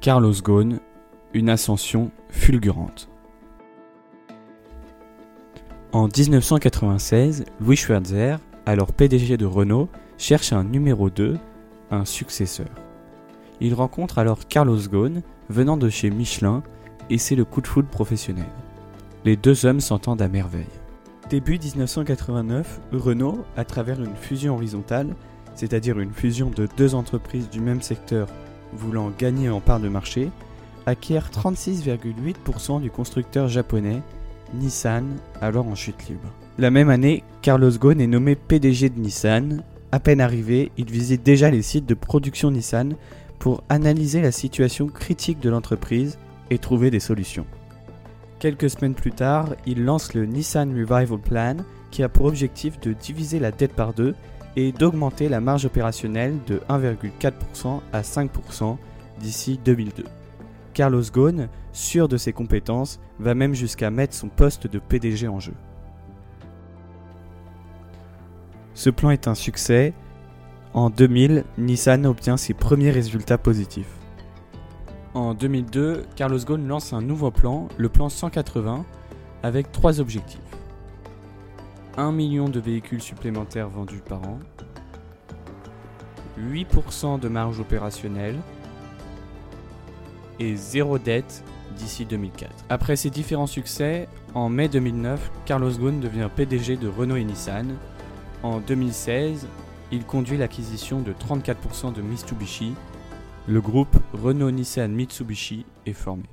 Carlos Ghosn, une ascension fulgurante. En 1996, Louis Schwerzer, alors PDG de Renault, cherche un numéro 2, un successeur. Il rencontre alors Carlos Ghosn, venant de chez Michelin, et c'est le coup de foudre professionnel. Les deux hommes s'entendent à merveille. Début 1989, Renault, à travers une fusion horizontale, c'est-à-dire une fusion de deux entreprises du même secteur voulant gagner en part de marché, acquiert 36,8% du constructeur japonais Nissan, alors en chute libre. La même année, Carlos Ghosn est nommé PDG de Nissan. À peine arrivé, il visite déjà les sites de production Nissan pour analyser la situation critique de l'entreprise et trouver des solutions. Quelques semaines plus tard, il lance le Nissan Revival Plan qui a pour objectif de diviser la dette par deux et d'augmenter la marge opérationnelle de 1,4% à 5% d'ici 2002. Carlos Ghosn, sûr de ses compétences, va même jusqu'à mettre son poste de PDG en jeu. Ce plan est un succès. En 2000, Nissan obtient ses premiers résultats positifs. En 2002, Carlos Ghosn lance un nouveau plan, le plan 180, avec trois objectifs. 1 million de véhicules supplémentaires vendus par an, 8% de marge opérationnelle et zéro dette d'ici 2004. Après ces différents succès, en mai 2009, Carlos Ghosn devient PDG de Renault et Nissan. En 2016, il conduit l'acquisition de 34% de Mitsubishi. Le groupe Renault-Nissan-Mitsubishi est formé.